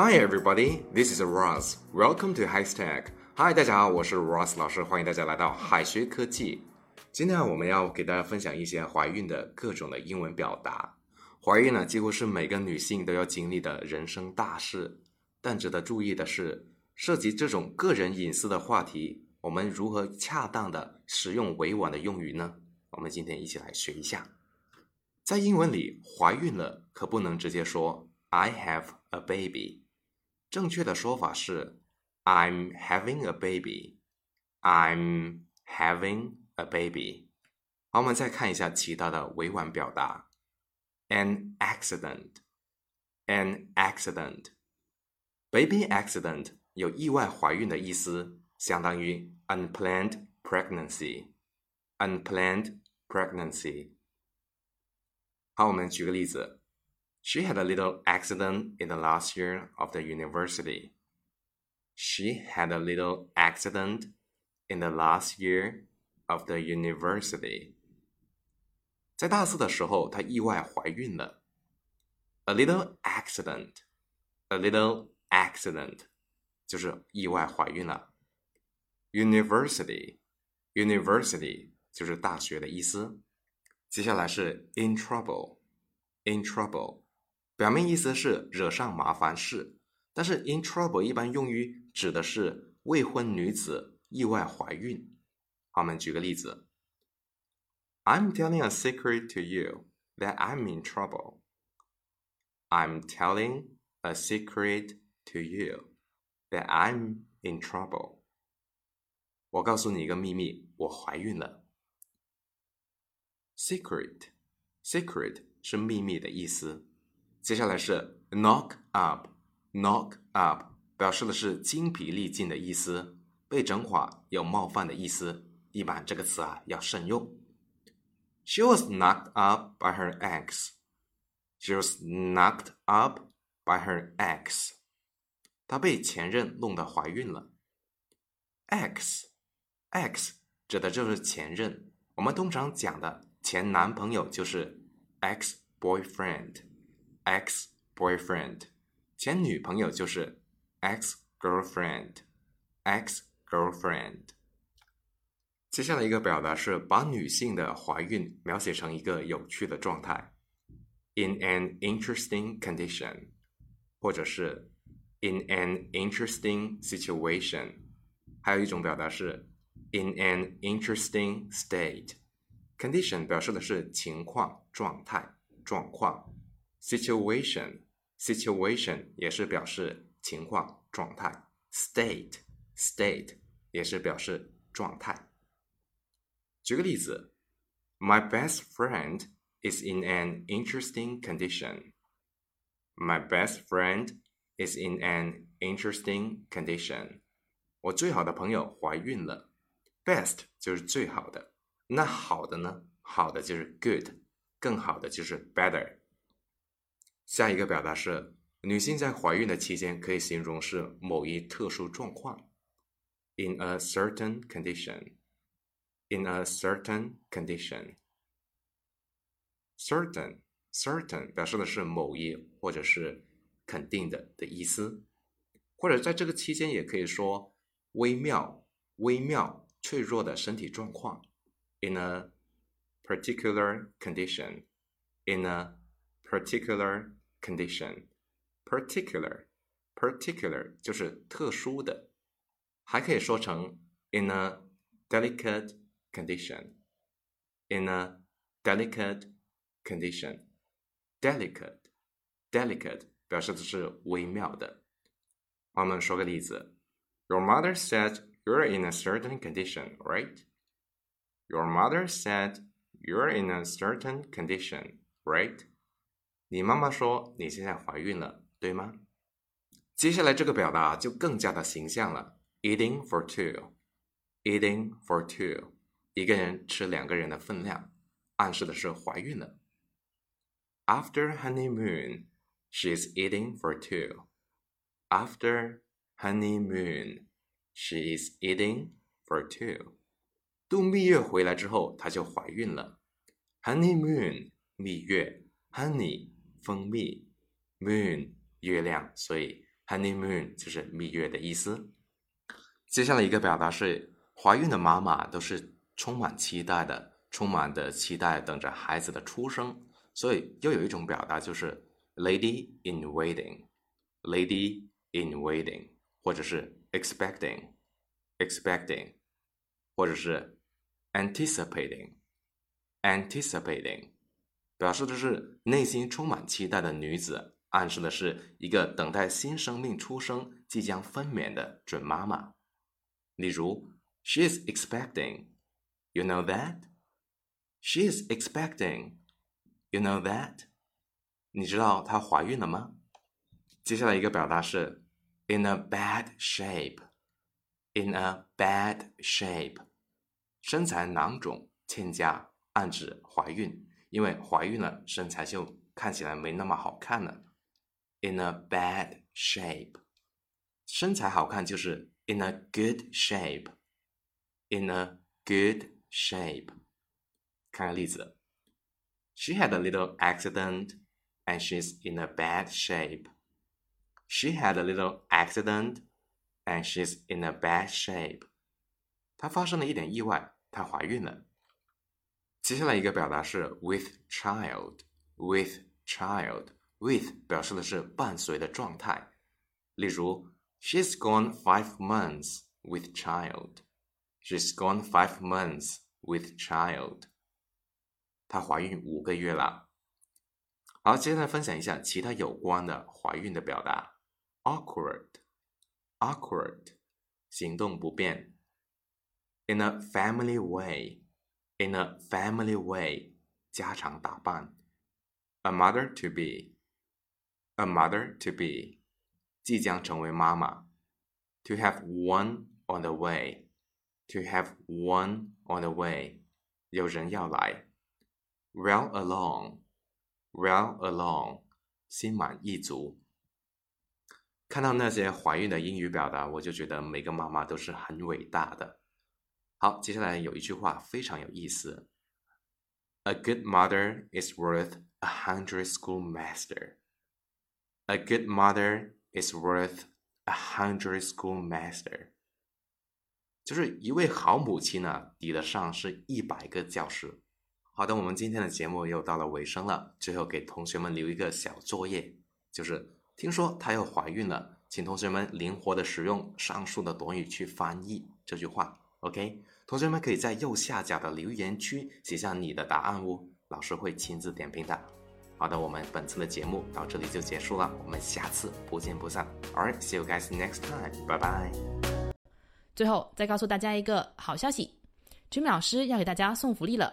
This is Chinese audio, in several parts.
Hi everybody, this is Ross. Welcome to Hightech. Hi，大家好，我是 Ross 老师，欢迎大家来到海学科技。今天我们要给大家分享一些怀孕的各种的英文表达。怀孕呢，几乎是每个女性都要经历的人生大事。但值得注意的是，涉及这种个人隐私的话题，我们如何恰当的使用委婉的用语呢？我们今天一起来学一下。在英文里，怀孕了可不能直接说 I have a baby。正确的说法是 I'm having a baby。I'm having a baby。好，我们再看一下其他的委婉表达。An accident。An accident。Baby accident 有意外怀孕的意思，相当于 unplanned pregnancy。Unplanned pregnancy。好，我们举个例子。She had a little accident in the last year of the university. She had a little accident in the last year of the university. 在大四的时候，她意外怀孕了。A little accident, a little accident，就是意外怀孕了。University, university 就是大学的意思。接下来是 in trouble, in trouble， 表面意思是惹上麻烦事，但是 in trouble 一般用于指的是未婚女子意外怀孕。好，我们举个例子：I'm telling a secret to you that I'm in trouble. I'm telling a secret to you that I'm in trouble. 我告诉你一个秘密，我怀孕了。Secret, secret 是秘密的意思。接下来是 knock up, knock up 表示的是精疲力尽的意思，被整垮，有冒犯的意思。一般这个词啊要慎用。She was knocked up by her ex. She was knocked up by her ex. 她被前任弄得怀孕了。X, X 指的就是前任。我们通常讲的前男朋友就是 ex boyfriend boyfriend，ex boyfriend，前女朋友就是 ex girlfriend，ex girlfriend。接下来一个表达是把女性的怀孕描写成一个有趣的状态，in an interesting condition，或者是 in an interesting situation。还有一种表达是 in an interesting state。Condition 表示的是情况、状态、状况 ；situation situation 也是表示情况、状态；state state 也是表示状态。举个例子：My best friend is in an interesting condition. My best friend is in an interesting condition. 我最好的朋友怀孕了。Best 就是最好的。那好的呢？好的就是 good，更好的就是 better。 下一个表达是女性在怀孕的期间可以形容是某一特殊状况，in a certain condition，in a certain condition。certain certain 表示的是某一或者是肯定的的意思，或者在这个期间也可以说微妙、微妙、脆弱的身体状况。in a particular condition, in a particular condition, particular, particular 就是特殊的，还可以说成 in a delicate condition, in a delicate condition, delicate, delicate 表示的是微妙的。我们说个例子，Your mother said you're in a certain condition, right? Your mother said you're in a certain condition, right? 你妈妈说你现在怀孕了，对吗？接下来这个表达就更加的形象了，eating for two, eating for two，一个人吃两个人的分量，暗示的是怀孕了。After honeymoon, she's eating for two. After honeymoon, she is eating for two. 度蜜月回来之后，她就怀孕了。Honeymoon 蜜月，Honey 蜂蜜，Moon 月亮，所以 honeymoon 就是蜜月的意思。接下来一个表达是，怀孕的妈妈都是充满期待的，充满的期待等着孩子的出生。所以又有一种表达就是 lady in waiting，lady in waiting，或者是 expecting，expecting，或者是 anticipating，anticipating，表示的是内心充满期待的女子。暗示的是一个等待新生命出生、即将分娩的准妈妈。例如，She is expecting. You know that? She is expecting. You know that? 你知道她怀孕了吗？接下来一个表达是 in a bad shape. In a bad shape，身材囊肿、欠佳，暗指怀孕。因为怀孕了，身材就看起来没那么好看了。in a bad shape，身材好看就是 in a good shape，in a good shape。看个例子，She had a little accident and she's in a bad shape. She had a little accident and she's in a bad shape. 她发生了一点意外，她怀孕了。 接下来一个表达是 with child，with child。with 表示的是伴随的状态，例如，She's gone five months with child. She's gone five months with child. 她怀孕五个月了。好，接下来分享一下其他有关的怀孕的表达。Awkward，awkward，行动不便。In a family way，in a family way，家常打扮。A mother to be。a mother to be，即将成为妈妈；to have one on the way，to have one on the way，有人要来；well along，well along，心满意足。看到那些怀孕的英语表达，我就觉得每个妈妈都是很伟大的。 好，接下来有一句话非常有意思：A good mother is worth a hundred schoolmaster。A good mother is worth a hundred schoolmaster。就是一位好母亲呢，抵得上是一百个教师。好的，我们今天的节目又到了尾声了，最后给同学们留一个小作业，就是听说她要怀孕了，请同学们灵活的使用上述的短语去翻译这句话。OK，同学们可以在右下角的留言区写下你的答案哦，老师会亲自点评的。好的，我们本次的节目到这里就结束了，我们下次不见不散。Alright, see you guys next time. Bye bye. 最后再告诉大家一个好消息，Jimmy 老师要给大家送福利了，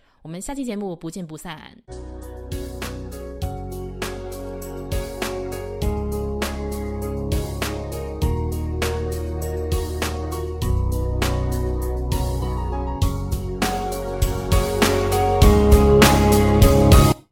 我们下期节目不见不散。